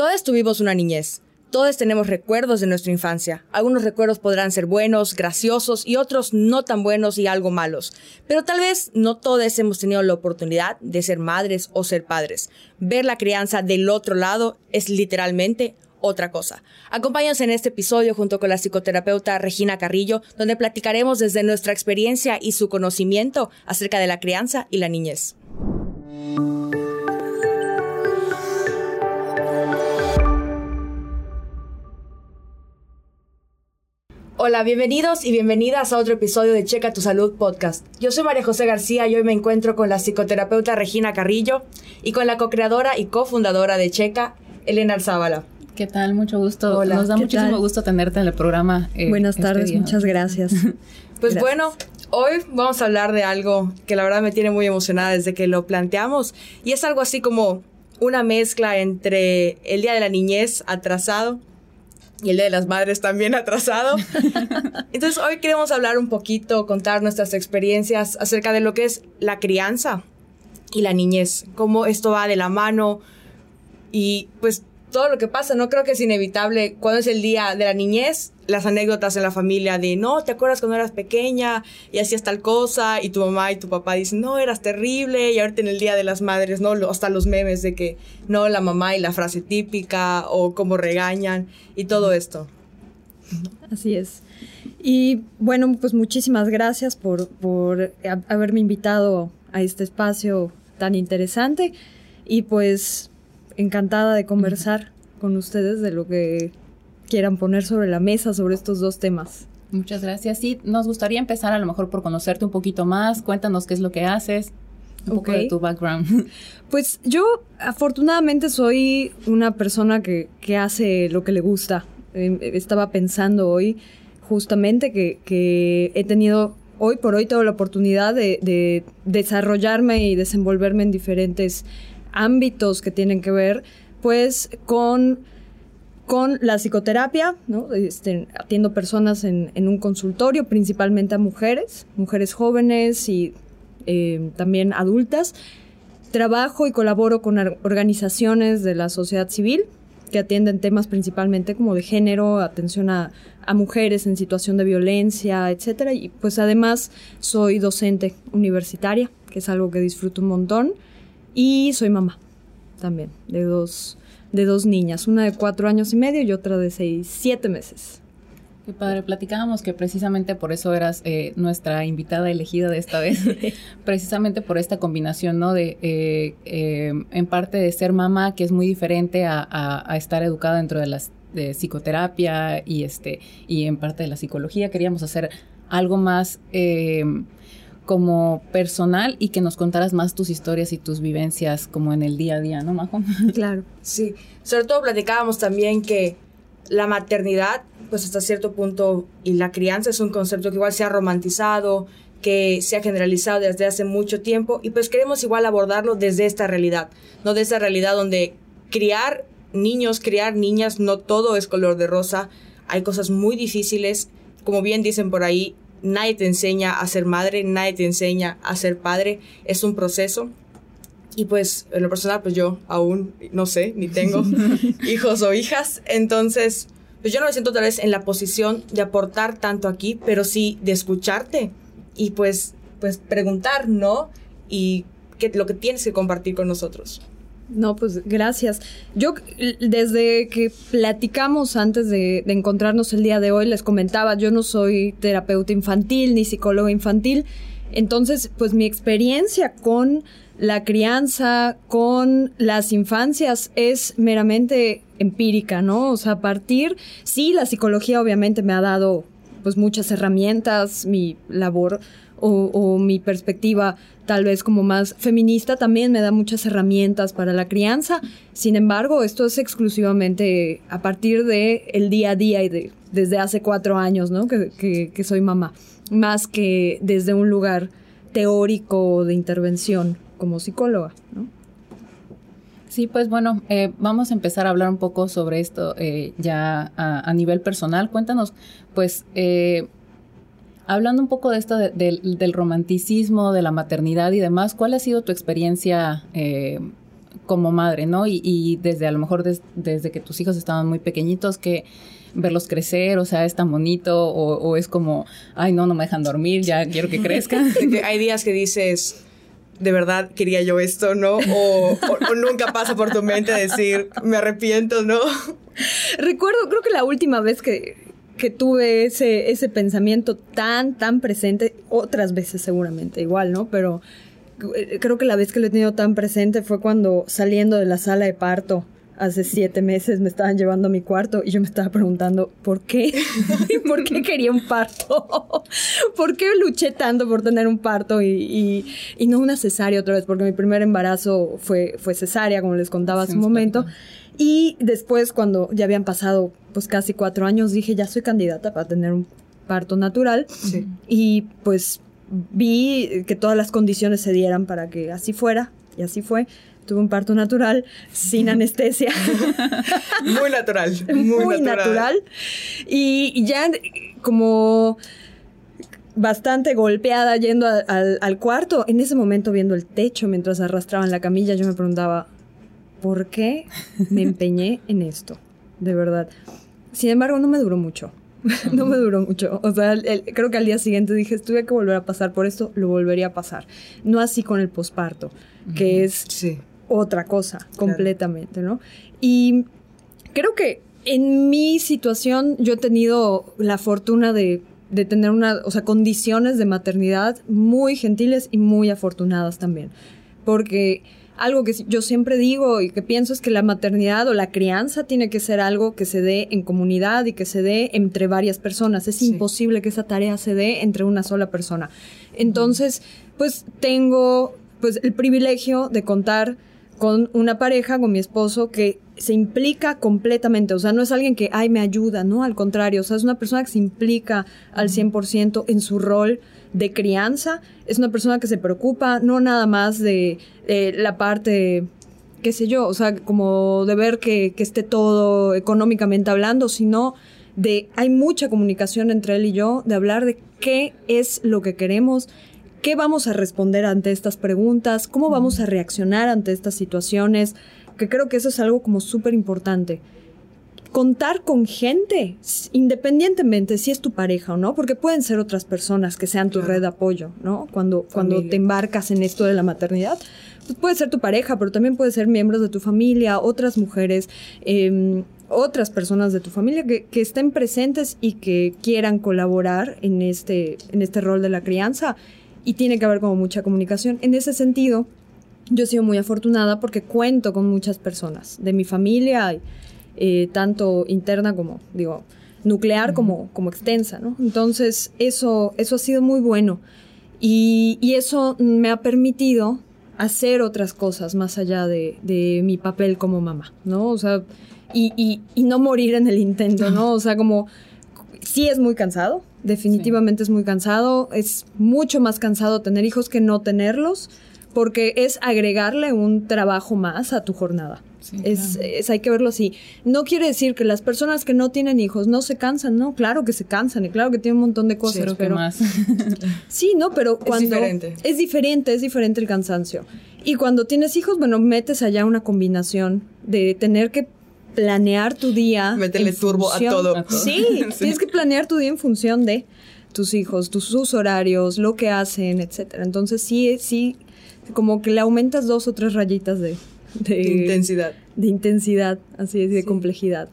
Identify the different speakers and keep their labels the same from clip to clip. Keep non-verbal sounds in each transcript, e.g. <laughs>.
Speaker 1: Todos tuvimos una niñez. Todos tenemos recuerdos de nuestra infancia. Algunos recuerdos podrán ser buenos, graciosos y otros no tan buenos y algo malos. Pero tal vez no todos hemos tenido la oportunidad de ser madres o ser padres. Ver la crianza del otro lado es literalmente otra cosa. Acompáñanos en este episodio junto con la psicoterapeuta Regina Carrillo, donde platicaremos desde nuestra experiencia y su conocimiento acerca de la crianza y la niñez. Hola, bienvenidos y bienvenidas a otro episodio de Checa tu Salud Podcast. Yo soy María José García y hoy me encuentro con la psicoterapeuta Regina Carrillo y con la co-creadora y cofundadora de Checa, Elena Arzábala.
Speaker 2: ¿Qué tal? Mucho gusto. Hola, Nos da muchísimo gusto tenerte en el programa.
Speaker 3: Eh, Buenas este tardes, muchas gracias. <laughs>
Speaker 1: pues bueno, hoy vamos a hablar de algo que la verdad me tiene muy emocionada desde que lo planteamos y es algo así como una mezcla entre el Día de la Niñez atrasado y el de las Madres también <laughs> atrasado. Entonces hoy queremos hablar un poquito, contar nuestras experiencias acerca de lo que es la crianza y la niñez, cómo esto va de la mano y pues todo lo que pasa, no creo que es inevitable cuando es el día de la niñez, las anécdotas en la familia de, no, ¿te acuerdas cuando eras pequeña y hacías tal cosa? Y tu mamá y tu papá dicen, no, eras terrible. Y ahorita en el Día de las Madres, ¿no? Hasta los memes de que, no, la mamá y la frase típica o cómo regañan y todo esto.
Speaker 3: Así es. Y bueno, pues muchísimas gracias por, por haberme invitado a este espacio tan interesante. Y pues encantada de conversar con ustedes de lo que quieran poner sobre la mesa sobre estos dos temas.
Speaker 2: Muchas gracias. Sí, nos gustaría empezar a lo mejor por conocerte un poquito más. Cuéntanos qué es lo que haces, un poco de tu background. <laughs>
Speaker 3: Pues yo afortunadamente soy una persona que, que hace lo que le gusta. Em, estaba pensando hoy justamente que, que, he tenido hoy por hoy toda la oportunidad de, de desarrollarme y desenvolverme en diferentes ámbitos que tienen que ver pues con, con la psicoterapia. Este, atiendo personas en, un consultorio, principalmente a mujeres, mujeres jóvenes y eh, también adultas. Trabajo y colaboro con organizaciones de la sociedad civil que atienden temas principalmente como de género, atención a, a, mujeres en situación de violencia, etcétera. Y pues además soy docente universitaria, que es algo que disfruto un montón. Y soy mamá también, de dos, de dos niñas, una de cuatro años y medio y otra de seis, siete meses.
Speaker 2: Qué padre, platicábamos que precisamente por eso eras eh, nuestra invitada elegida de esta vez, <laughs> precisamente por esta combinación, ¿no? De, eh, eh, en parte de ser mamá, que es muy diferente a, a, a estar educada dentro de las de psicoterapia y este y en parte de la psicología queríamos hacer algo más como personal y que nos contaras más tus historias y tus vivencias como en el día a día, ¿no, Majo? <laughs>
Speaker 1: Claro. Sí, sobre todo platicábamos también que la maternidad, pues hasta cierto punto, y la crianza es un concepto que igual se ha romantizado, que se ha generalizado desde hace mucho tiempo, y pues queremos igual abordarlo desde esta realidad, no de esta realidad donde criar niños, criar niñas, no todo es color de rosa, hay cosas muy difíciles, como bien dicen por ahí, nadie te enseña a ser madre, nadie te enseña a ser padre, es un proceso. Y pues en lo personal, pues yo aún no sé, ni tengo <laughs> hijos o hijas, entonces pues yo no me siento tal vez en la posición de aportar tanto aquí, pero sí de escucharte y pues, pues preguntar, ¿no? Y qué, lo que tienes que compartir con nosotros.
Speaker 3: No, pues gracias. Yo desde que platicamos antes de, encontrarnos el día de hoy, les comentaba, yo no soy terapeuta infantil ni psicóloga infantil, entonces pues mi experiencia con la crianza, con las infancias es meramente empírica, ¿no? O sea, a partir, sí, la psicología obviamente me ha dado pues muchas herramientas, mi labor o, mi perspectiva tal vez como más feminista también me da muchas herramientas para la crianza. Sin embargo, esto es exclusivamente a partir de el día a día y de, desde hace cuatro años, ¿no? Que, que, soy mamá, más que desde un lugar teórico de intervención como psicóloga.
Speaker 2: Sí, pues bueno, eh, vamos a empezar a hablar un poco sobre esto eh, ya a, a, nivel personal. Cuéntanos, pues, eh, Hablando un poco de esto del romanticismo, de la maternidad y demás, ¿cuál ha sido tu experiencia eh, como madre, ¿no? Y, desde a lo mejor desde que tus hijos estaban muy pequeñitos, que verlos crecer, o sea, es tan bonito, o, es como, ay, no, no me dejan dormir, ya quiero que crezcan. <laughs>
Speaker 1: Hay días que dices, de verdad quería yo esto, ¿no? O, nunca pasa por tu mente decir, me arrepiento, ¿no?
Speaker 3: Recuerdo, creo que la última vez que, que tuve ese, ese pensamiento tan, tan presente, otras veces seguramente igual, ¿no? Pero eh, creo que la vez que lo he tenido tan presente fue cuando saliendo de la sala de parto hace siete meses me estaban llevando a mi cuarto y yo me estaba preguntando por qué, <laughs> por qué quería un parto, <laughs> por qué luché tanto por tener un parto y, y, no una cesárea otra vez, porque mi primer embarazo fue, fue cesárea, como les contaba hace un momento. Y después, cuando ya habían pasado pues casi cuatro años, dije, ya soy candidata para tener un parto natural. Y pues vi que todas las condiciones se dieran para que así fuera, y así fue tuve un parto natural, sin <laughs> anestesia.
Speaker 1: muy natural. <laughs>
Speaker 3: Muy, natural. Y, ya como bastante golpeada yendo al, cuarto, en ese momento viendo el techo mientras arrastraban la camilla, yo me preguntaba, ¿por qué me empeñé en esto? De verdad. Sin embargo, no me duró mucho. <laughs> no me duró mucho. O sea, creo que al día siguiente dije, tuve que volver a pasar por esto, lo volvería a pasar. No así con el posparto, que es sí otra cosa completamente, ¿no? Y creo que en mi situación yo he tenido la fortuna de, de, tener una, o sea, condiciones de maternidad muy gentiles y muy afortunadas también. Porque algo que yo siempre digo y que pienso es que la maternidad o la crianza tiene que ser algo que se dé en comunidad y que se dé entre varias personas. Es imposible que esa tarea se dé entre una sola persona. Entonces, pues tengo pues el privilegio de contar con una pareja, con mi esposo, que se implica completamente, o sea, no es alguien que, ay, me ayuda, no, al contrario, o sea, es una persona que se implica al 100% en su rol de crianza, es una persona que se preocupa no nada más de la parte, qué sé yo, o sea, como de ver que, que esté todo económicamente hablando, sino de, hay mucha comunicación entre él y yo, de hablar de qué es lo que queremos, qué vamos a responder ante estas preguntas, cómo vamos a reaccionar ante estas situaciones, que creo que eso es algo como súper importante. Contar con gente, independientemente si es tu pareja o no, porque pueden ser otras personas que sean tu red de apoyo, ¿no? Cuando, cuando te embarcas en esto de la maternidad, pues puede ser tu pareja, pero también puede ser miembros de tu familia, otras mujeres, em, otras personas de tu familia que, que, estén presentes y que quieran colaborar en este, en este rol de la crianza y tiene que haber como mucha comunicación. En ese sentido, yo he sido muy afortunada porque cuento con muchas personas de mi familia, eh, tanto interna como, digo, nuclear como, como extensa, ¿no? Entonces, eso, eso ha sido muy bueno y, y eso me ha permitido hacer otras cosas más allá de, de mi papel como mamá, ¿no? O sea, y, y, y no morir en el intento, ¿no? O sea, como sí es muy cansado, definitivamente es muy cansado, es mucho más cansado tener hijos que no tenerlos, porque es agregarle un trabajo más a tu jornada. es, hay que verlo así. No quiere decir que las personas que no tienen hijos no se cansan, no, claro que se cansan y claro que tienen un montón de cosas, pero más. <laughs> sí, no, pero cuando es diferente. es diferente, es diferente el cansancio. Y cuando tienes hijos, bueno, metes allá una combinación de tener que planear tu día.
Speaker 1: Métele turbo a todo. <laughs> <laughs>
Speaker 3: Sí, tienes que planear tu día en función de tus hijos, tus, sus horarios, lo que hacen, etcétera. Entonces sí, sí, como que le aumentas dos o tres rayitas de,
Speaker 1: de, intensidad.
Speaker 3: De intensidad, así es, de complejidad.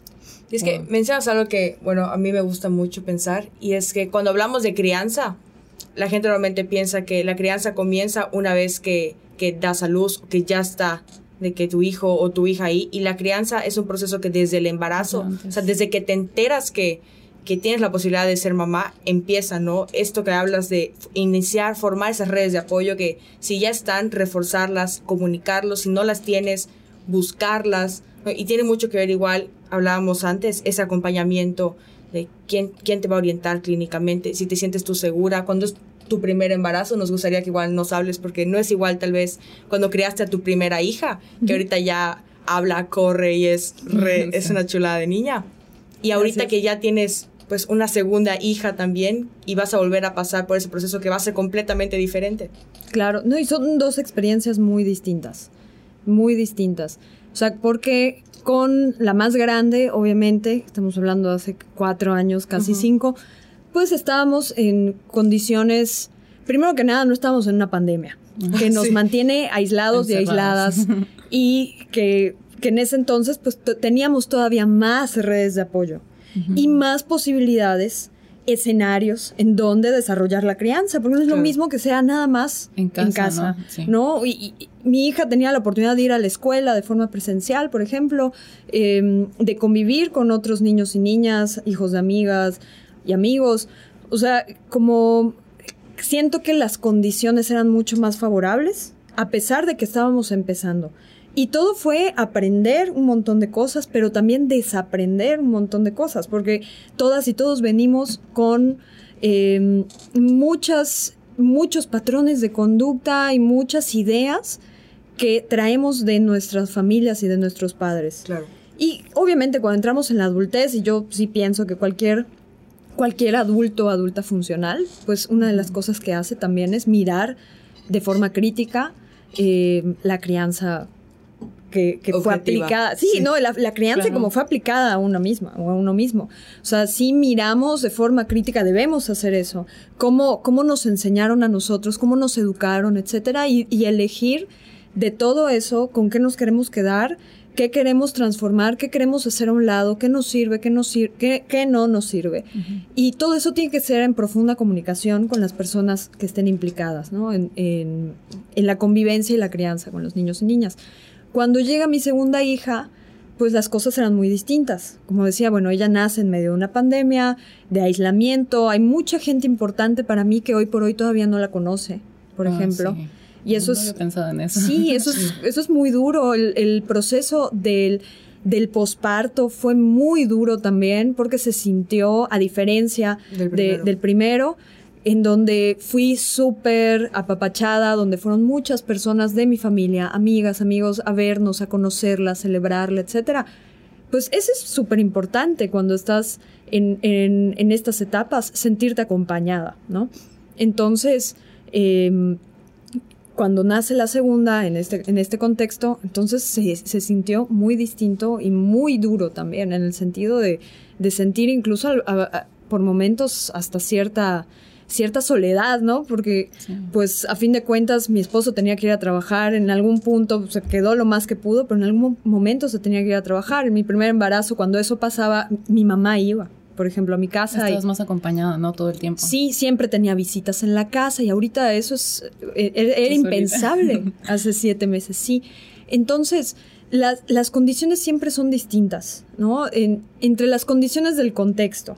Speaker 1: Y es que mencionas algo que, bueno, a mí me gusta mucho pensar, y es que cuando hablamos de crianza, la gente normalmente piensa que la crianza comienza una vez que, que das a luz, que ya está de que tu hijo o tu hija ahí y la crianza es un proceso que desde el embarazo, o sea, desde que te enteras que, que tienes la posibilidad de ser mamá, empieza, ¿no? Esto que hablas de iniciar, formar esas redes de apoyo que si ya están, reforzarlas, comunicarlos, si no las tienes, buscarlas, y tiene mucho que ver igual, hablábamos antes, ese acompañamiento de quién, quién te va a orientar clínicamente, si te sientes tú segura, cuando tu primer embarazo, nos gustaría que igual nos hables porque no es igual tal vez cuando criaste a tu primera hija, que ahorita ya habla, corre y es, <laughs> es una chulada de niña. Y ahorita que ya tienes pues una segunda hija también y vas a volver a pasar por ese proceso que va a ser completamente diferente.
Speaker 3: Claro, no, y son dos experiencias muy distintas. muy distintas. O sea, porque con la más grande, obviamente, estamos hablando de hace cuatro años, casi cinco, pues estábamos en condiciones, primero que nada, no estábamos en una pandemia, que nos mantiene aislados y aisladas <laughs> y que, que, en ese entonces pues teníamos todavía más redes de apoyo y más posibilidades escenarios en donde desarrollar la crianza, porque no es lo mismo que sea nada más en casa, ¿no? Y, mi hija tenía la oportunidad de ir a la escuela de forma presencial, por ejemplo, em, de convivir con otros niños y niñas, hijos de amigas y amigos, o sea, como siento que las condiciones eran mucho más favorables, a pesar de que estábamos empezando. Y todo fue aprender un montón de cosas, pero también desaprender un montón de cosas, porque todas y todos venimos con em, muchas, muchos patrones de conducta y muchas ideas que traemos de nuestras familias y de nuestros padres.
Speaker 1: Claro.
Speaker 3: Y obviamente cuando entramos en la adultez, y yo sí pienso que cualquier cualquier adulto o adulta funcional, pues una de las cosas que hace también es mirar de forma crítica eh, la crianza que, fue aplicada. Sí, no, la, crianza como fue aplicada a uno misma o a uno mismo. O sea, si miramos de forma crítica, debemos hacer eso. Cómo, cómo nos enseñaron a nosotros, cómo nos educaron, etcétera, y, elegir de todo eso con qué nos queremos quedar, qué queremos transformar, qué queremos hacer a un lado, qué nos sirve, qué, nos qué, qué no nos sirve. Y todo eso tiene que ser en profunda comunicación con las personas que estén implicadas, ¿no? En, en, en la convivencia y la crianza con los niños y niñas. Cuando llega mi segunda hija, pues las cosas eran muy distintas. Como decía, bueno, ella nace en medio de una pandemia, de aislamiento, hay mucha gente importante para mí que hoy por hoy todavía no la conoce, por ah, ejemplo. Y eso
Speaker 2: no
Speaker 3: es...
Speaker 2: pensado en eso.
Speaker 3: Sí, eso es, <laughs> eso es muy duro. El, proceso del, del posparto fue muy duro también porque se sintió, a diferencia del primero en donde fui súper apapachada, donde fueron muchas personas de mi familia, amigas, amigos, a vernos, a conocerla, a celebrarla, etc. Pues eso es súper importante cuando estás en, en, estas etapas, sentirte acompañada, ¿no? Entonces, em, cuando nace la segunda en este, en este contexto, entonces se, se, sintió muy distinto y muy duro también, en el sentido de, de sentir incluso por momentos hasta cierta cierta soledad, ¿no? Porque, pues, a fin de cuentas, mi esposo tenía que ir a trabajar, en algún punto se quedó lo más que pudo, pero en algún momento se tenía que ir a trabajar. En mi primer embarazo, cuando eso pasaba, mi mamá iba por ejemplo, a mi casa.
Speaker 2: Estabas más acompañada, ¿no? Todo el tiempo.
Speaker 3: Sí, siempre tenía visitas en la casa y ahorita eso es, e-, e-, era, impensable <laughs> hace siete meses, sí. Entonces, las, las condiciones siempre son distintas, ¿no? En, entre las condiciones del contexto,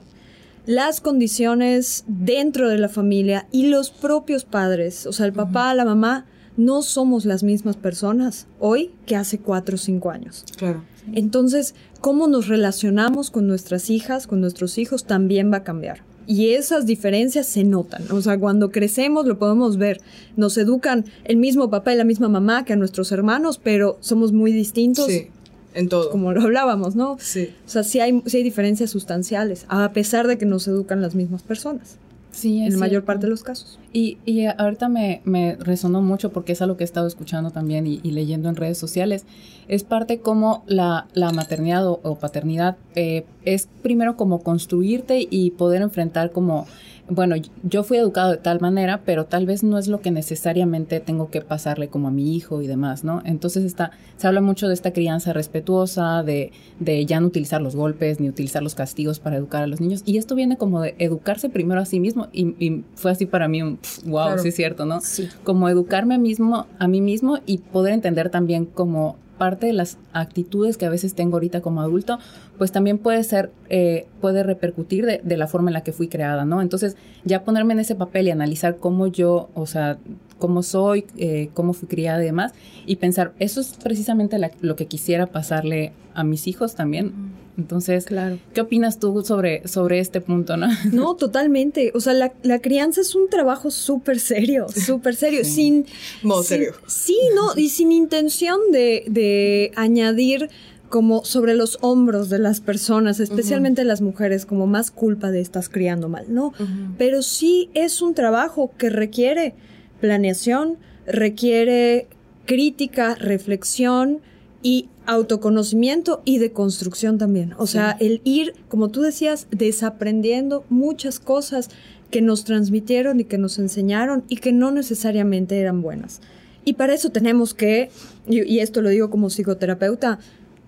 Speaker 3: las condiciones dentro de la familia y los propios padres, o sea, el papá, la mamá, no somos las mismas personas hoy que hace cuatro o cinco años.
Speaker 1: Claro.
Speaker 3: Entonces, cómo nos relacionamos con nuestras hijas, con nuestros hijos, también va a cambiar. Y esas diferencias se notan. O sea, cuando crecemos lo podemos ver. Nos educan el mismo papá y la misma mamá que a nuestros hermanos, pero somos muy distintos.
Speaker 1: Sí en todo.
Speaker 3: Como lo hablábamos, ¿no?
Speaker 1: Sí.
Speaker 3: O sea, sí hay, sí hay diferencias sustanciales, a pesar de que nos educan las mismas personas.
Speaker 2: Sí,
Speaker 3: en la mayor parte de los casos.
Speaker 2: Y, y ahorita me, me, resonó mucho porque es algo que he estado escuchando también y, leyendo en redes sociales. Es parte como la, la maternidad o, paternidad eh, es primero como construirte y poder enfrentar como bueno, yo fui educado de tal manera, pero tal vez no es lo que necesariamente tengo que pasarle como a mi hijo y demás, ¿no? Entonces está, se habla mucho de esta crianza respetuosa, de, de ya no utilizar los golpes ni utilizar los castigos para educar a los niños. Y esto viene como de educarse primero a sí mismo y, fue así para mí un wow, sí es cierto, ¿no?
Speaker 3: Sí.
Speaker 2: Como educarme a, mismo, a mí mismo y poder entender también como parte de las actitudes que a veces tengo ahorita como adulto, pues también puede ser, eh, puede repercutir de, la forma en la que fui creada, ¿no? Entonces, ya ponerme en ese papel y analizar cómo yo, o sea, cómo soy, eh, cómo fui criada y demás, y pensar, eso es precisamente lo que quisiera pasarle a mis hijos también. Entonces, claro. ¿qué opinas tú sobre, sobre este punto, no? <laughs>
Speaker 3: No, totalmente. O sea, la, crianza es un trabajo súper serio, súper serio, sin...
Speaker 1: Modo serio.
Speaker 3: Sí, no, y sin intención de, añadir como sobre los hombros de las personas, especialmente las mujeres, como más culpa de estás criando mal, ¿no? Pero sí es un trabajo que requiere planeación, requiere crítica, reflexión y autoconocimiento y de construcción también. O sea, el ir, como tú decías, desaprendiendo muchas cosas que nos transmitieron y que nos enseñaron y que no necesariamente eran buenas. Y para eso tenemos que, y, esto lo digo como psicoterapeuta,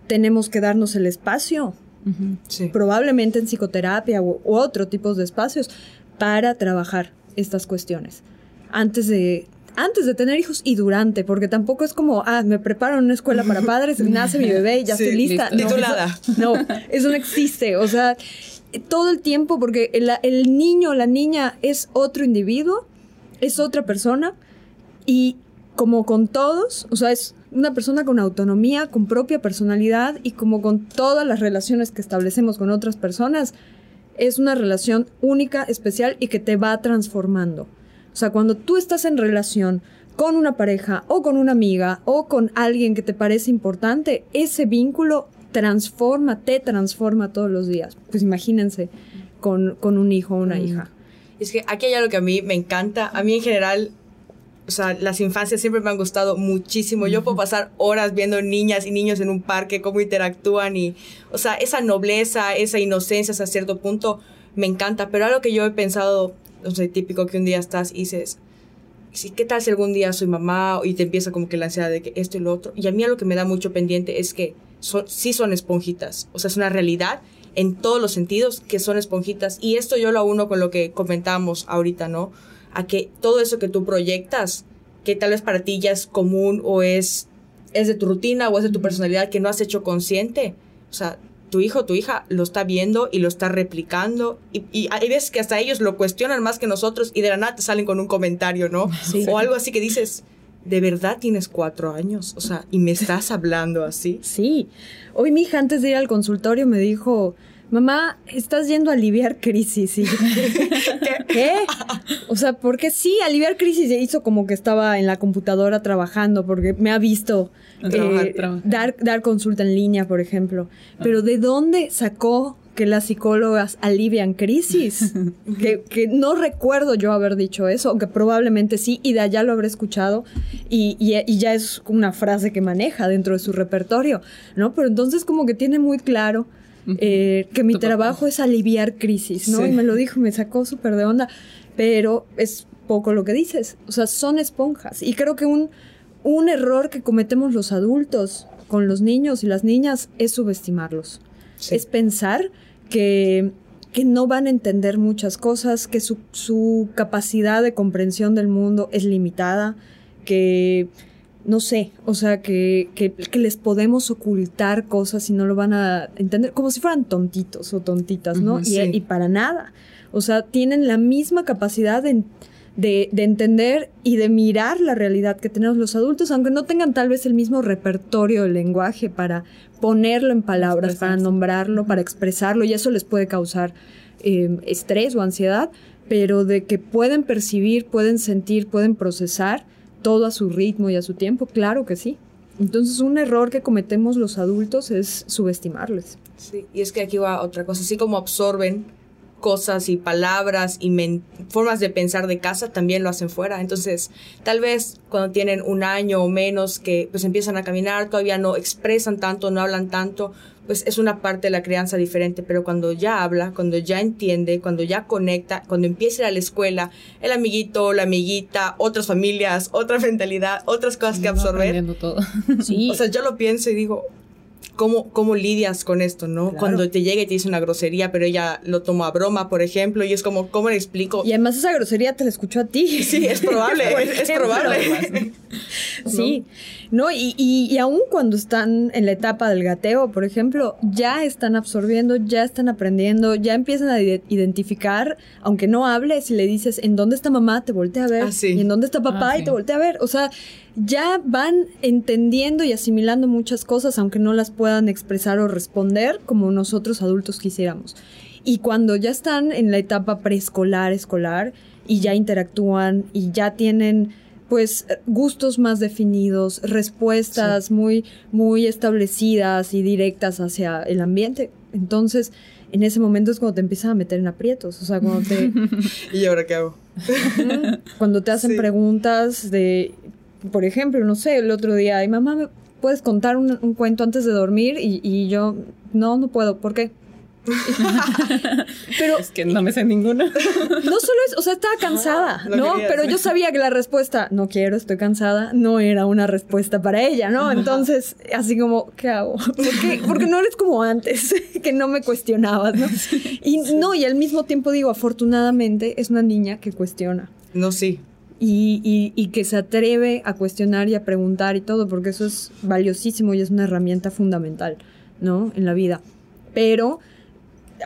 Speaker 3: tenemos que darnos el espacio, probablemente en psicoterapia u, u otro tipo de espacios, para trabajar estas cuestiones. Antes de, antes de tener hijos y durante, porque tampoco es como, ah, me preparo en una escuela para padres, <laughs> nace mi bebé y ya estoy lista.
Speaker 1: No, Titulada.
Speaker 3: no, eso no existe. O sea, todo el tiempo, porque el, el niño o la niña es otro individuo, es otra persona y como con todos, o sea, es una persona con autonomía, con propia personalidad y como con todas las relaciones que establecemos con otras personas, es una relación única, especial y que te va transformando. O sea, cuando tú estás en relación con una pareja o con una amiga o con alguien que te parece importante, ese vínculo transforma, te transforma todos los días. Pues imagínense con, con un hijo o una mm. hija.
Speaker 1: Es que aquí hay algo que a mí me encanta. A mí en general o sea, las infancias siempre me han gustado muchísimo. Yo puedo pasar horas viendo niñas y niños en un parque, cómo interactúan y, o sea, esa nobleza, esa inocencia hasta cierto punto me encanta. Pero algo que yo he pensado, no sé, típico que un día estás y dices, ¿qué tal si algún día soy mamá y te empieza como que la ansiedad de que esto y lo otro? Y a mí algo que me da mucho pendiente es que son, sí son esponjitas. O sea, es una realidad en todos los sentidos que son esponjitas. Y esto yo lo uno con lo que comentamos ahorita, ¿no? a que todo eso que tú proyectas, que tal vez para ti ya es común o es, es de tu rutina o es de tu personalidad que no has hecho consciente, o sea, tu hijo tu hija lo está viendo y lo está replicando y, y, hay veces que hasta ellos lo cuestionan más que nosotros y de la nada te salen con un comentario, ¿no? <laughs> O algo así que dices, ¿de verdad tienes cuatro años? O sea, ¿y me estás <laughs> hablando así?
Speaker 3: Sí. Hoy mi hija antes de ir al consultorio me dijo, mamá, estás yendo a aliviar crisis. <laughs> ¿Qué? O sea, porque sí, aliviar crisis hizo como que estaba en la computadora trabajando, porque me ha visto eh, Dar, dar consulta en línea, por ejemplo. Pero ¿de dónde sacó que las psicólogas alivian crisis? <laughs> que, que, no recuerdo yo haber dicho eso, aunque probablemente sí, y de allá lo habré escuchado, y, y, ya es una frase que maneja dentro de su repertorio, ¿no? Pero entonces como que tiene muy claro eh, que mi trabajo es aliviar crisis, ¿no? Y me lo dijo, me sacó súper de onda, pero es poco lo que dices, o sea, son esponjas. Y creo que un, un error que cometemos los adultos con los niños y las niñas es subestimarlos. Es pensar que, que, no van a entender muchas cosas, que su, su capacidad de comprensión del mundo es limitada, que no sé, o sea, que, que, les podemos ocultar cosas y no lo van a entender, como si fueran tontitos o tontitas, ¿no? y, para nada. O sea, tienen la misma capacidad de, de, entender y de mirar la realidad que tenemos los adultos, aunque no tengan tal vez el mismo repertorio del lenguaje para ponerlo en palabras, para nombrarlo, para expresarlo, y eso les puede causar eh, estrés o ansiedad, pero de que pueden percibir, pueden sentir, pueden procesar todo a su ritmo y a su tiempo? Claro que sí. Entonces un error que cometemos los adultos es subestimarles.
Speaker 1: Sí, y es que aquí va otra cosa, así como absorben cosas y palabras y formas de pensar de casa también lo hacen fuera. Entonces, tal vez cuando tienen un año o menos que pues empiezan a caminar, todavía no expresan tanto, no hablan tanto, pues es una parte de la crianza diferente, pero cuando ya habla, cuando ya entiende, cuando ya conecta, cuando empieza a ir a la escuela, el amiguito, la amiguita, otras familias, otra <laughs> mentalidad, otras cosas que absorber.
Speaker 2: Todo.
Speaker 1: Sí. <laughs> O sea, yo lo pienso y digo, ¿Cómo, ¿Cómo lidias con esto, no? Cuando te llega y te dice una grosería, pero ella lo toma a broma, por ejemplo, y es como, ¿cómo le explico?
Speaker 3: Y además esa grosería te la escuchó a ti. <laughs>
Speaker 1: Sí, es probable, es, probable. <laughs>
Speaker 3: sí. ¿no? Y, y, aún cuando están en la etapa del gateo, por ejemplo, ya están absorbiendo, ya están aprendiendo, ya empiezan a identificar, aunque no hables, si le dices, ¿en dónde está mamá? Te voltea a ver. Ah, y en dónde está papá ah, y te voltea a ver. O sea, ya van entendiendo y asimilando muchas cosas, aunque no las puedan expresar o responder como nosotros adultos quisiéramos. Y cuando ya están en la etapa preescolar, escolar, y ya interactúan y ya tienen pues gustos más definidos, respuestas muy, muy establecidas y directas hacia el ambiente. Entonces, en ese momento es cuando te empiezan a meter en aprietos. O sea, cuando te. <laughs>
Speaker 1: ¿Y ahora qué hago?
Speaker 3: cuando te hacen preguntas de por ejemplo, no sé, el otro día, ay, mamá, ¿me puedes contar un, un cuento antes de dormir? Y, y yo, no, no puedo, ¿por qué?
Speaker 2: pero es que no me sé ninguna. <laughs>
Speaker 3: No solo es, o sea, estaba cansada, ¿no? Pero yo sabía que la respuesta, no quiero, estoy cansada, no era una respuesta para ella, ¿no? Entonces, así como, ¿qué hago? Porque no eres como antes, <laughs> que no me cuestionabas, ¿no? <laughs> Y no, y al mismo tiempo digo, afortunadamente es una niña que cuestiona.
Speaker 1: No, sí.
Speaker 3: Y, y, y, que se atreve a cuestionar y a preguntar y todo, porque eso es valiosísimo y es una herramienta fundamental, ¿no? En la vida. Pero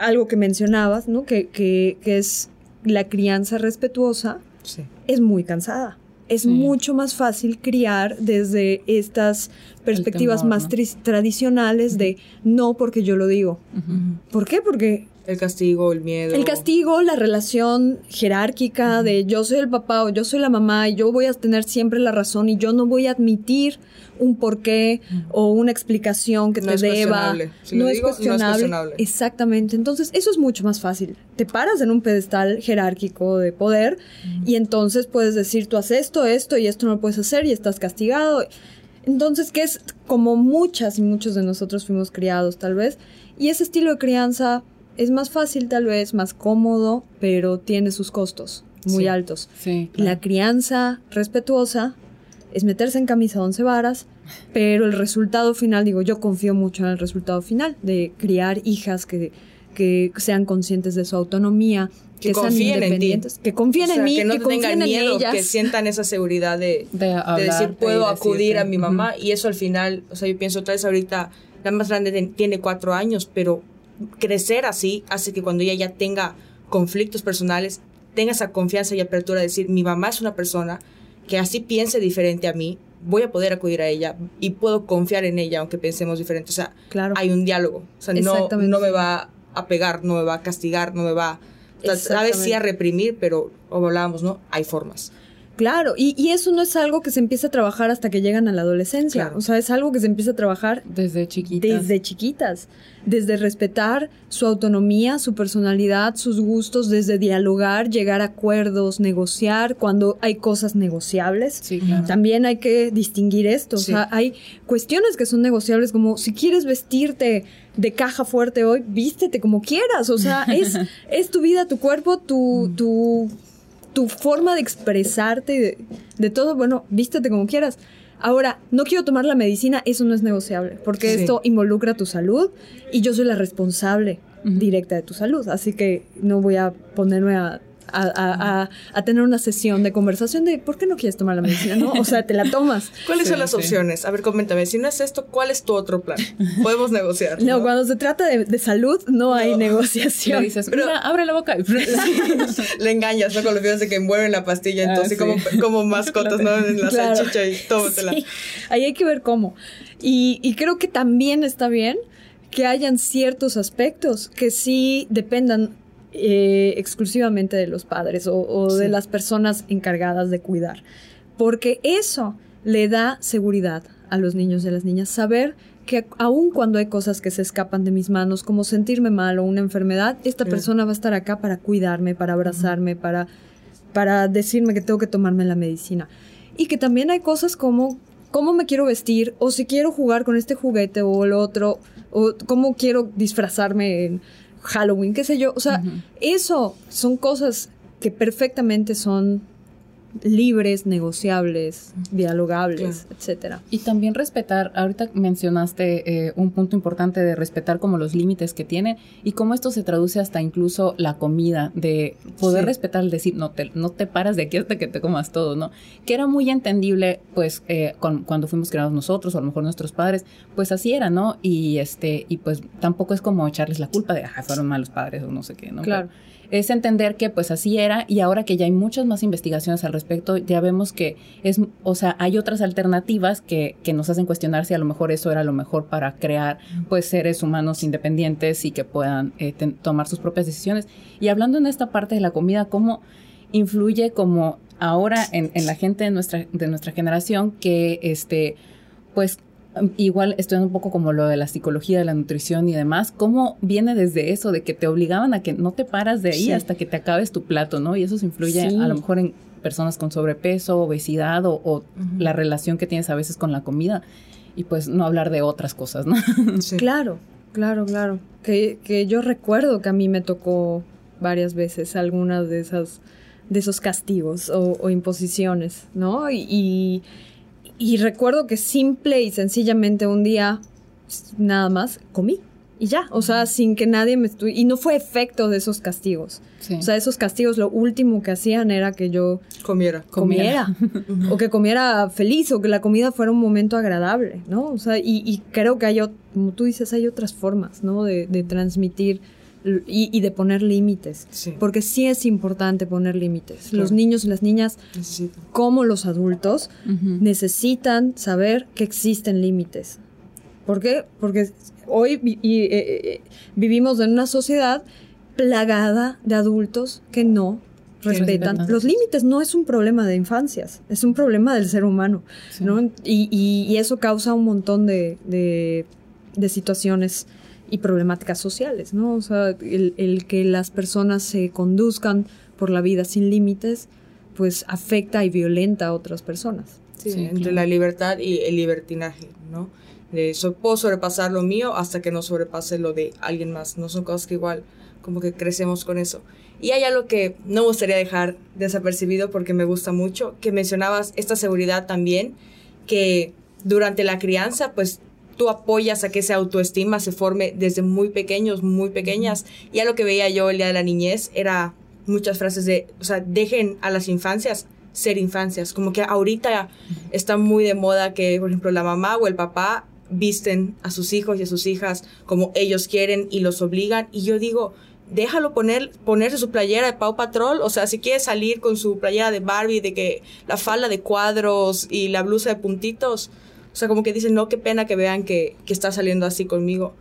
Speaker 3: algo que mencionabas, ¿no? Que, que, que es la crianza respetuosa, sí. es muy cansada. Es sí. mucho más fácil criar desde estas perspectivas temor, más ¿no? tradicionales uh -huh. de no porque yo lo digo. Uh -huh. ¿Por qué? Porque
Speaker 1: el castigo, el miedo.
Speaker 3: El castigo, la relación jerárquica de yo soy el papá o yo soy la mamá y yo voy a tener siempre la razón y yo no voy a admitir un porqué o una explicación que
Speaker 1: no
Speaker 3: te
Speaker 1: es
Speaker 3: deba.
Speaker 1: Si
Speaker 3: no, es
Speaker 1: digo,
Speaker 3: cuestionable.
Speaker 1: no es cuestionable.
Speaker 3: Exactamente. Entonces, eso es mucho más fácil. Te paras en un pedestal jerárquico de poder uh -huh. y entonces puedes decir, tú haces esto, esto y esto no lo puedes hacer y estás castigado. Entonces, que es como muchas y muchos de nosotros fuimos criados, tal vez. Y ese estilo de crianza es más fácil tal vez, más cómodo, pero tiene sus costos muy
Speaker 2: sí,
Speaker 3: altos.
Speaker 2: Sí, claro.
Speaker 3: La crianza respetuosa es meterse en camisa once varas, pero el resultado final, digo, yo confío mucho en el resultado final de criar hijas que, que sean conscientes de su autonomía, que,
Speaker 1: que
Speaker 3: sean independientes, que confíen
Speaker 1: o sea,
Speaker 3: en mí,
Speaker 1: que, no
Speaker 3: que confíen
Speaker 1: miedo,
Speaker 3: en ellas.
Speaker 1: que sientan esa seguridad de,
Speaker 2: de, hablar,
Speaker 1: de decir puedo
Speaker 2: de
Speaker 1: acudir a mi mamá uh -huh. y eso al final, o sea, yo pienso otra vez ahorita la más grande tiene cuatro años, pero crecer así hace que cuando ella ya tenga conflictos personales, tenga esa confianza y apertura de decir, mi mamá es una persona que así piense diferente a mí, voy a poder acudir a ella y puedo confiar en ella aunque pensemos diferente. O sea,
Speaker 3: claro.
Speaker 1: hay un diálogo. O sea, no, no me va a pegar, no me va a castigar, no me va a... vez sí a reprimir, pero como hablábamos, ¿no? Hay formas.
Speaker 3: Claro, y, y, eso no es algo que se empieza a trabajar hasta que llegan a la adolescencia. Claro. O sea, es algo que se empieza a trabajar
Speaker 2: desde chiquitas.
Speaker 3: Desde chiquitas. Desde respetar su autonomía, su personalidad, sus gustos, desde dialogar, llegar a acuerdos, negociar, cuando hay cosas negociables.
Speaker 2: Sí, claro.
Speaker 3: También hay que distinguir esto. Sí. O sea, hay cuestiones que son negociables, como si quieres vestirte de caja fuerte hoy, vístete como quieras. O sea, es, <laughs> es tu vida, tu cuerpo, tu, tu tu forma de expresarte y de, de, todo, bueno, vístete como quieras. Ahora, no quiero tomar la medicina, eso no es negociable, porque sí. esto involucra tu salud y yo soy la responsable uh -huh. directa de tu salud, así que no voy a ponerme a a, a, a, a, tener una sesión de conversación de por qué no quieres tomar la medicina, ¿no? O sea, te la tomas. <laughs>
Speaker 1: ¿Cuáles sí, son las sí. opciones? A ver, coméntame, si no es esto, ¿cuál es tu otro plan? <laughs> Podemos negociar.
Speaker 3: No, ¿no? cuando se trata de, de salud, no, no, hay negociación. <laughs>
Speaker 2: Le dices, pero Mira, abre la boca.
Speaker 1: Le engañas, ¿no? Con los videos de que envuelven la pastilla, entonces, ah, como, como mascotas, ¿no? En la claro. salchicha y tómatela.
Speaker 3: Sí. Ahí hay que ver cómo. Y, y creo que también está bien que hayan ciertos aspectos que sí dependan eh, exclusivamente de los padres o, o sí. de las personas encargadas de cuidar. Porque eso le da seguridad a los niños y a las niñas, saber que aun cuando hay cosas que se escapan de mis manos, como sentirme mal o una enfermedad, esta sí. persona va a estar acá para cuidarme, para abrazarme, uh -huh. para, para decirme que tengo que tomarme la medicina. Y que también hay cosas como cómo me quiero vestir, o si quiero jugar con este juguete o el otro, o cómo quiero disfrazarme en Halloween, qué sé yo. O sea, uh -huh. eso son cosas que perfectamente son libres, negociables, dialogables, claro. etcétera.
Speaker 2: Y también respetar, ahorita mencionaste eh, un punto importante de respetar como los límites que tiene y cómo esto se traduce hasta incluso la comida, de poder sí. respetar el decir, no te, no te paras de aquí hasta que te comas todo, ¿no? Que era muy entendible, pues, eh, con, cuando fuimos criados nosotros o a lo mejor nuestros padres, pues así era, ¿no? Y este, y pues tampoco es como echarles la culpa de, ah, fueron malos padres o no sé qué, ¿no?
Speaker 3: Claro.
Speaker 2: Pero, es entender que pues así era y ahora que ya hay muchas más investigaciones al respecto, ya vemos que es, o sea, hay otras alternativas que, que nos hacen cuestionar si a lo mejor eso era lo mejor para crear pues seres humanos independientes y que puedan eh, tomar sus propias decisiones. Y hablando en esta parte de la comida, ¿cómo influye como ahora en, en la gente de nuestra, de nuestra generación que este pues igual estudiando un poco como lo de la psicología, de la nutrición y demás, ¿cómo viene desde eso, de que te obligaban a que no te paras de ahí sí. hasta que te acabes tu plato, ¿no? Y eso se influye sí. a lo mejor en personas con sobrepeso, obesidad o, la relación que tienes a veces con la comida y pues no hablar de otras cosas, ¿no? <laughs>
Speaker 3: Claro, claro, claro. Que, que yo recuerdo que a mí me tocó varias veces algunas de esas de esos castigos o, imposiciones, ¿no? Y, y, recuerdo que simple y sencillamente un día, nada más, comí. Y ya, o sea, sin que nadie me estuviera... Y no fue efecto de esos castigos. O sea, esos castigos lo último que hacían era que yo...
Speaker 1: Comiera.
Speaker 3: Comiera. <laughs> o que comiera feliz, o que la comida fuera un momento agradable, ¿no? O sea, y, creo que hay, como tú dices, hay otras formas, ¿no? De, de transmitir y, de poner límites. Porque sí es importante poner límites. Los niños y las niñas, como los adultos, necesitan saber que existen límites. ¿Por qué? Porque hoy eh, eh, vivimos en una sociedad plagada de adultos que no respetan los límites. No es un problema de infancias, es un problema del ser humano. Y, eso causa un montón de, de situaciones y problemáticas sociales, ¿no? O sea, el, que las personas se conduzcan por la vida sin límites, pues afecta y violenta a otras personas.
Speaker 1: Sí, entre la libertad y el libertinaje, ¿no? De eso puedo sobrepasar lo mío hasta que no sobrepase lo de alguien más. No son cosas que igual como que crecemos con eso. Y hay algo que no me gustaría dejar desapercibido porque me gusta mucho, que mencionabas esta seguridad también, que durante la crianza pues tú apoyas a que esa autoestima se forme desde muy pequeños, muy pequeñas. Y a lo que veía yo el día de la niñez era muchas frases de, o sea, dejen a las infancias ser infancias. Como que ahorita está muy de moda que, por ejemplo, la mamá o el papá visten a sus hijos y a sus hijas como ellos quieren y los obligan. Y yo digo, déjalo poner, ponerse su playera de Pau Patrol. O sea, si quiere salir con su playera de Barbie, de que la falda de cuadros y la blusa de puntitos, o sea, como que dicen, no, qué pena que vean que, que está saliendo así conmigo.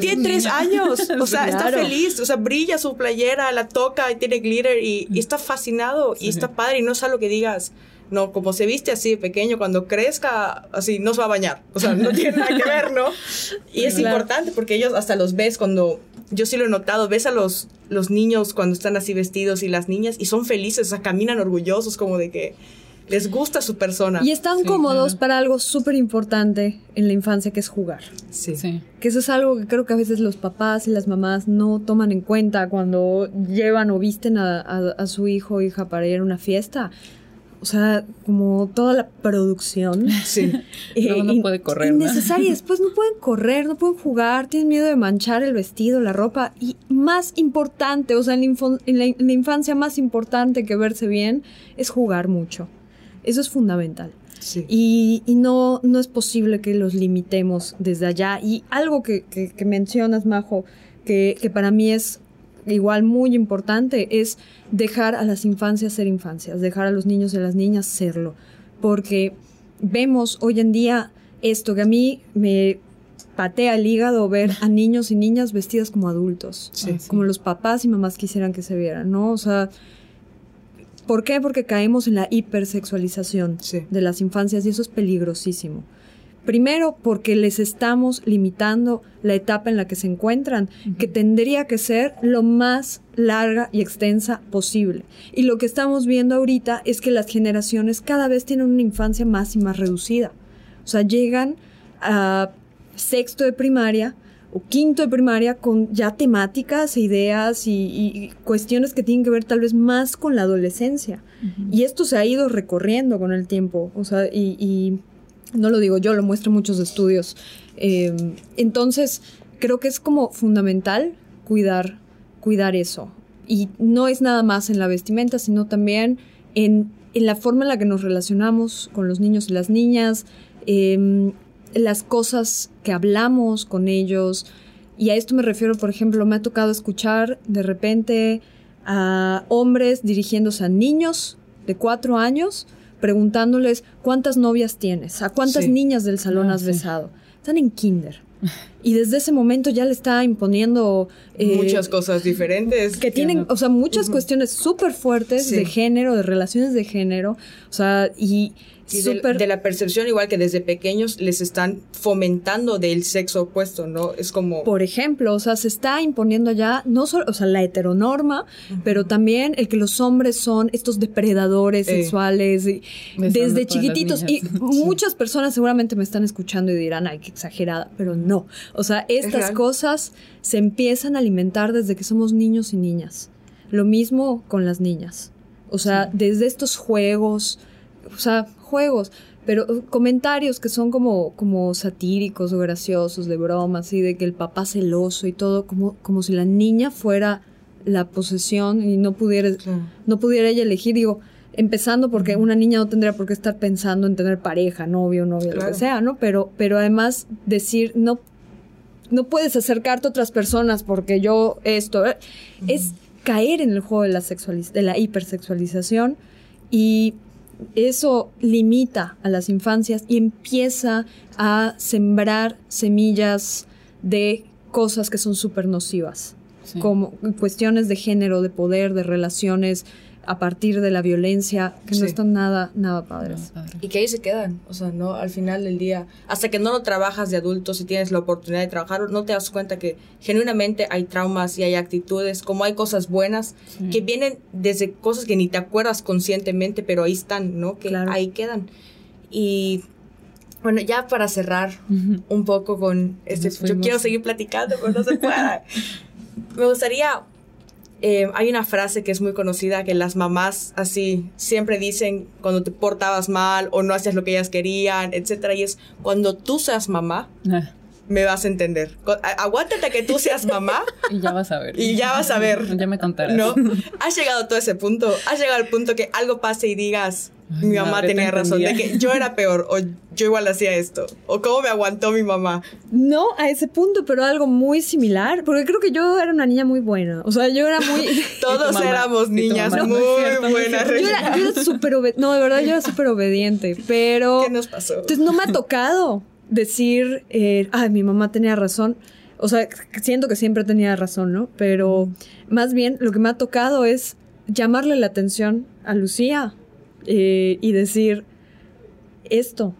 Speaker 1: tiene tres años, o <laughs> sea, está feliz, o sea, brilla su playera, la toca y tiene glitter y, está fascinado y está padre y no es algo que digas, no, como se viste así de pequeño, cuando crezca, así no se va a bañar, o sea, no tiene nada que ver, ¿no? <laughs> Y es importante porque ellos hasta los ves cuando, yo sí lo he notado, ves a los, los niños cuando están así vestidos y las niñas y son felices, o sea, caminan orgullosos como de que les gusta su persona.
Speaker 3: Y están cómodos para algo súper importante en la infancia, que es jugar.
Speaker 1: Sí.
Speaker 3: Que eso es algo que creo que a veces los papás y las mamás no toman en cuenta cuando llevan o visten a, su hijo o hija para ir a una fiesta. O sea, como toda la producción. <laughs>
Speaker 1: Sí.
Speaker 2: no, no puede correr.
Speaker 3: Innecesaria. <laughs> Después no pueden correr, no pueden jugar, tienen miedo de manchar el vestido, la ropa. Y más importante, o sea, en la infancia más importante que verse bien es jugar mucho. Eso es fundamental. Y, no, no es posible que los limitemos desde allá. Y algo que, mencionas, Majo, que, para mí es igual muy importante, es dejar a las infancias ser infancias, dejar a los niños y a las niñas serlo. Porque vemos hoy en día esto que a mí me patea el hígado ver a niños y niñas vestidas como adultos, como los papás y mamás quisieran que se vieran, ¿no? O sea, ¿Por qué? Porque caemos en la hipersexualización de las infancias y eso es peligrosísimo. Primero, porque les estamos limitando la etapa en la que se encuentran, que tendría que ser lo más larga y extensa posible. Y lo que estamos viendo ahorita es que las generaciones cada vez tienen una infancia más y más reducida. O sea, llegan a sexto de primaria o quinto de primaria con ya temáticas e ideas y, cuestiones que tienen que ver tal vez más con la adolescencia. Y esto se ha ido recorriendo con el tiempo, o sea, y, no lo digo yo, lo muestran muchos estudios. Em, entonces, creo que es como fundamental cuidar, cuidar eso. Y no es nada más en la vestimenta, sino también en, en la forma en la que nos relacionamos con los niños y las niñas, eh, las cosas que hablamos con ellos. Y a esto me refiero, por ejemplo, me ha tocado escuchar de repente a hombres dirigiéndose a niños de cuatro años, preguntándoles cuántas novias tienes, a cuántas niñas del salón ah, has besado. Están en kinder. <laughs> Y desde ese momento ya le está imponiendo...
Speaker 1: Eh, muchas cosas diferentes.
Speaker 3: Que tienen, o sea, muchas cuestiones súper fuertes de género, de relaciones de género. O sea, y
Speaker 1: de, la percepción, igual que desde pequeños les están fomentando del sexo opuesto, ¿no? Es como...
Speaker 3: Por ejemplo, o sea, se está imponiendo ya, no solo, o sea, la heteronorma, pero también el que los hombres son estos depredadores sexuales desde chiquititos. Y <laughs> muchas personas seguramente me están escuchando y dirán, ay, qué exagerada, pero no. O sea, estas cosas se empiezan a alimentar desde que somos niños y niñas. Lo mismo con las niñas. O sea, desde estos juegos, o sea, juegos, pero uh, comentarios que son como, como satíricos o graciosos, de bromas, y de que el papá celoso y todo, como, como si la niña fuera la posesión y no pudiera, no pudiera ella elegir, digo, empezando porque una niña no tendría por qué estar pensando en tener pareja, novio, novia, lo que sea, ¿no? Pero, pero además decir, no, no puedes acercarte a otras personas porque yo esto, eh, es caer en el juego de la, de la hipersexualización y eso limita a las infancias y empieza a sembrar semillas de cosas que son súper nocivas, como cuestiones de género, de poder, de relaciones, a partir de la violencia, que no están nada, nada padres.
Speaker 1: Y que ahí se quedan, o sea, no, al final del día, hasta que no lo trabajas de adultos y tienes la oportunidad de trabajar, no te das cuenta que genuinamente hay traumas y hay actitudes, como hay cosas buenas, que vienen desde cosas que ni te acuerdas conscientemente, pero ahí están, ¿no? Que ahí quedan. Y bueno, ya para cerrar un poco con este, yo quiero seguir platicando, pero no se puede. <laughs> Me gustaría eh, hay una frase que es muy conocida que las mamás así siempre dicen cuando te portabas mal o no hacías lo que ellas querían, etcétera, y es cuando tú seas mamá, ah. me vas a entender. Aguántate que tú seas mamá. <laughs>
Speaker 2: y ya vas a ver.
Speaker 1: Y ya vas a ver.
Speaker 2: ya me contarás.
Speaker 1: ¿No? <laughs> Has llegado a todo ese punto. Has llegado al punto que algo pase y digas, mi mamá tenía razón de que yo era peor o yo igual hacía esto o cómo me aguantó mi mamá.
Speaker 3: No a ese punto, pero algo muy similar, porque creo que yo era una niña muy buena. O sea, yo era muy <laughs>
Speaker 1: Todos <laughs> éramos niñas muy <laughs> buenas.
Speaker 3: yo era, súper obediente. No, de verdad yo era súper obediente, pero
Speaker 1: ¿Qué nos pasó?
Speaker 3: Entonces no me ha tocado decir, eh, ay, mi mamá tenía razón. O sea, siento que siempre tenía razón, ¿no? Pero más bien lo que me ha tocado es llamarle la atención a Lucía eh, y decir, esto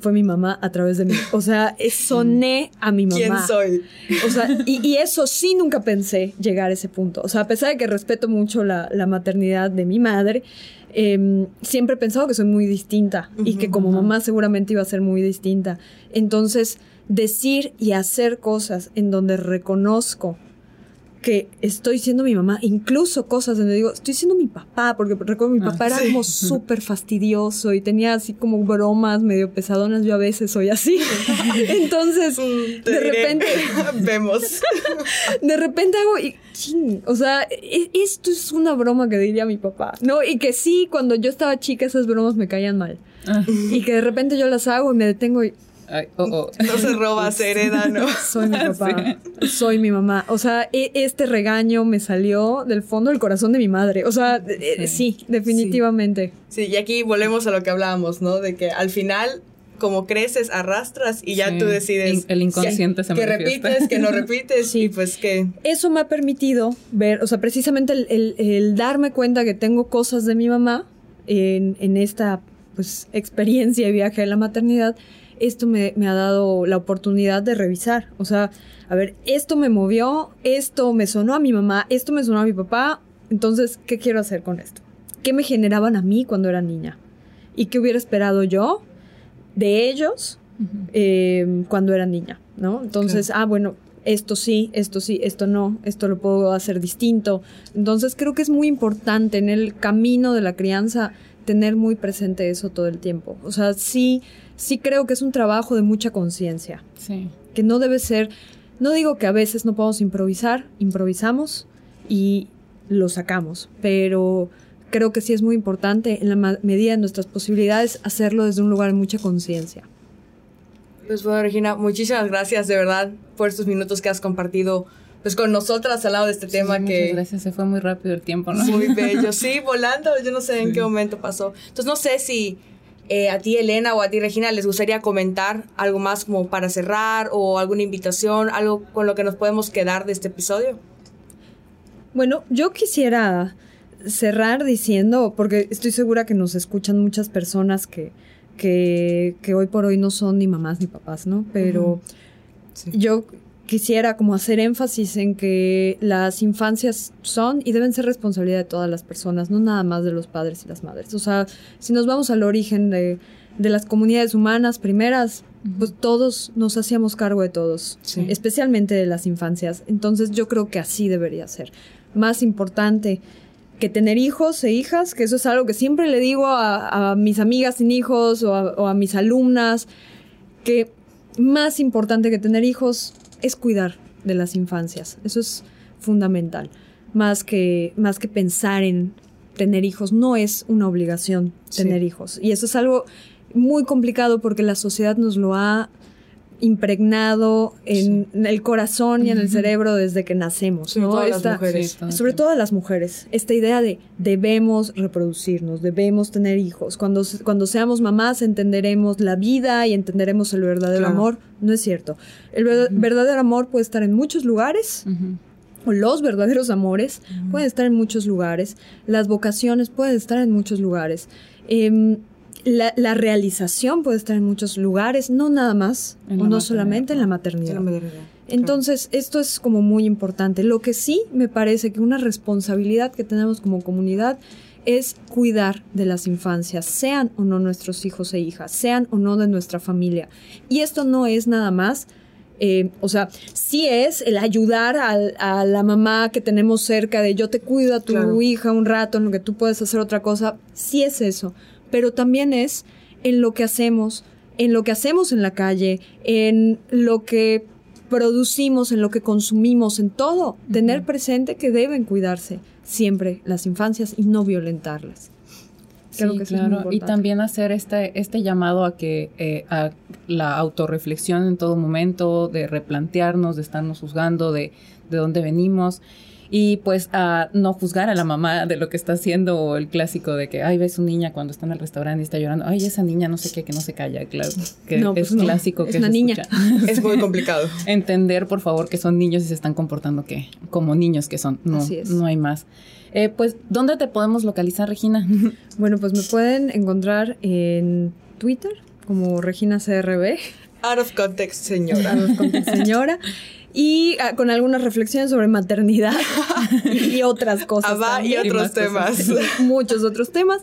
Speaker 3: fue mi mamá a través de mí. O sea, <laughs> soné a mi mamá.
Speaker 1: ¿Quién soy?
Speaker 3: O sea, y, eso sí nunca pensé llegar a ese punto. O sea, a pesar de que respeto mucho la, maternidad de mi madre, em, siempre he pensado que soy muy distinta y que como mamá seguramente iba a ser muy distinta. Entonces, decir y hacer cosas en donde reconozco que estoy siendo mi mamá, incluso cosas donde digo, estoy siendo mi papá, porque recuerdo mi ah, papá era como súper fastidioso y tenía así como bromas medio pesadonas, yo a veces soy así. <laughs> Entonces, mm, de repente... <laughs>
Speaker 1: Vemos. <laughs>
Speaker 3: De repente hago, y, o sea, e, esto es una broma que diría mi papá, ¿no? Y que sí, cuando yo estaba chica esas bromas me caían mal. Ah. Y que de repente yo las hago y me detengo y
Speaker 1: Oh, oh. <laughs> No se roba, se hereda, ¿no? <laughs>
Speaker 3: Soy mi <laughs> papá. Soy mi mamá. O sea, e, este regaño me salió del fondo del corazón de mi madre. O sea, e, sí, definitivamente.
Speaker 1: Sí. y aquí volvemos a lo que hablábamos, ¿no? De que al final como creces, arrastras y ya tú decides.
Speaker 2: El inconsciente se
Speaker 1: Que repites, que no repites y pues que.
Speaker 3: Eso me ha permitido ver, o sea, precisamente el, darme cuenta que tengo cosas de mi mamá en, en esta pues experiencia y viaje de la maternidad esto me, ha dado la oportunidad de revisar. O sea, a ver, esto me movió, esto me sonó a mi mamá, esto me sonó a mi papá. Entonces, ¿qué quiero hacer con esto? ¿Qué me generaban a mí cuando era niña? ¿Y qué hubiera esperado yo de ellos em, cuando era niña? ¿No? Entonces, ah, bueno, esto sí, esto sí, esto no, esto lo puedo hacer distinto. Entonces, creo que es muy importante en el camino de la crianza tener muy presente eso todo el tiempo. O sea, sí sí creo que es un trabajo de mucha conciencia.
Speaker 2: Sí.
Speaker 3: Que no debe ser, no digo que a veces no podamos improvisar, improvisamos y lo sacamos, pero creo que sí es muy importante en la medida de nuestras posibilidades hacerlo desde un lugar de mucha conciencia.
Speaker 1: Pues bueno, Regina, muchísimas gracias de verdad por estos minutos que has compartido pues con nosotras al lado de este tema que...
Speaker 2: Gracias, se fue muy rápido el tiempo, ¿no?
Speaker 1: Muy bello, <laughs> sí, volando, yo no sé en qué momento pasó. Entonces no sé si eh, a ti Elena o a ti Regina les gustaría comentar algo más como para cerrar o alguna invitación, algo con lo que nos podemos quedar de este episodio.
Speaker 3: Bueno, yo quisiera cerrar diciendo, porque estoy segura que nos escuchan muchas personas que que, que, hoy por hoy no son ni mamás ni papás, ¿no? Pero yo quisiera como hacer énfasis en que las infancias son y deben ser responsabilidad de todas las personas, no nada más de los padres y las madres. O sea, si nos vamos al origen de, de las comunidades humanas primeras, pues todos nos hacíamos cargo de todos, especialmente de las infancias. Entonces yo creo que así debería ser. Más importante que tener hijos e hijas, que eso es algo que siempre le digo a, mis amigas sin hijos o a, mis alumnas, que más importante que tener hijos es cuidar de las infancias. Eso es fundamental. Más que, más que pensar en tener hijos, no es una obligación tener hijos. Y eso es algo muy complicado porque la sociedad nos lo ha impregnado en el corazón y en el cerebro desde que nacemos.
Speaker 1: Sobre todo las mujeres.
Speaker 3: sobre todo las mujeres. Esta idea de debemos reproducirnos, debemos tener hijos. Cuando, cuando seamos mamás entenderemos la vida y entenderemos el verdadero amor. No es cierto. El verdadero amor puede estar en muchos lugares. O los verdaderos amores pueden estar en muchos lugares. Las vocaciones pueden estar en muchos lugares. Eh, la, realización puede estar en muchos lugares, no nada más, o no solamente en la maternidad. Entonces, esto es como muy importante. Lo que sí me parece que una responsabilidad que tenemos como comunidad es cuidar de las infancias, sean o no nuestros hijos e hijas, sean o no de nuestra familia. Y esto no es nada más eh, o sea, sí es el ayudar a, la mamá que tenemos cerca de yo te cuido a tu hija un rato en lo que tú puedes hacer otra cosa, sí es eso pero también es en lo que hacemos, en lo que hacemos en la calle, en lo que producimos, en lo que consumimos, en todo. Tener presente que deben cuidarse siempre las infancias y no violentarlas.
Speaker 2: sí, claro. y también hacer este, este llamado a que eh, a la autorreflexión en todo momento, de replantearnos, de estarnos juzgando, de, de dónde venimos y pues a no juzgar a la mamá de lo que está haciendo o el clásico de que, ay, ves una niña cuando está en el restaurante y está llorando, ay, esa niña no sé qué, que no se calla, claro, que pues es clásico que
Speaker 3: es una niña. <laughs>
Speaker 1: es muy complicado.
Speaker 2: Entender, por favor, que son niños y se están comportando que como niños que son, no, no hay más. Eh, pues, ¿dónde te podemos localizar, Regina? <laughs>
Speaker 3: bueno, pues me pueden encontrar en Twitter como Regina CRB.
Speaker 1: Out of context, señora.
Speaker 3: Out of context, señora. <laughs> y ah, con algunas reflexiones sobre maternidad <laughs> y, otras cosas.
Speaker 1: y otros temas.
Speaker 3: muchos otros temas.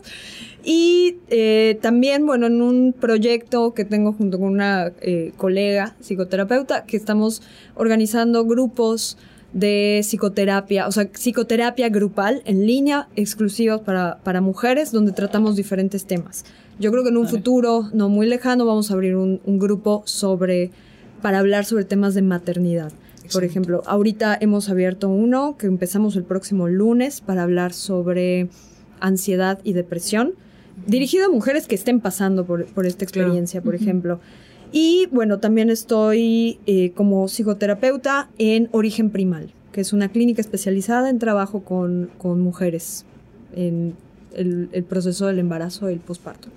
Speaker 3: Y eh, también, bueno, en un proyecto que tengo junto con una eh, colega psicoterapeuta, que estamos organizando grupos de psicoterapia, o sea, psicoterapia grupal en línea, exclusivos para, para mujeres, donde tratamos diferentes temas. Yo creo que en un futuro no muy lejano vamos a abrir un, un grupo sobre para hablar sobre temas de maternidad. Por ejemplo, ahorita hemos abierto uno que empezamos el próximo lunes para hablar sobre ansiedad y depresión, dirigido a mujeres que estén pasando por, esta experiencia, por ejemplo. Y bueno, también estoy eh, como psicoterapeuta en Origen Primal, que es una clínica especializada en trabajo con, mujeres en el, el proceso del embarazo y el posparto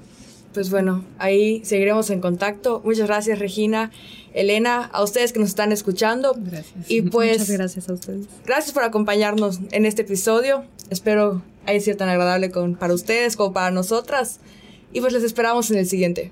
Speaker 1: pues bueno, ahí seguiremos en contacto. Muchas gracias, Regina. Elena, a ustedes que nos están escuchando.
Speaker 3: Gracias. Y <laughs> pues. Muchas gracias a ustedes.
Speaker 1: Gracias por acompañarnos en este episodio. Espero haya sido tan agradable con, para ustedes como para nosotras. Y pues les esperamos en el siguiente.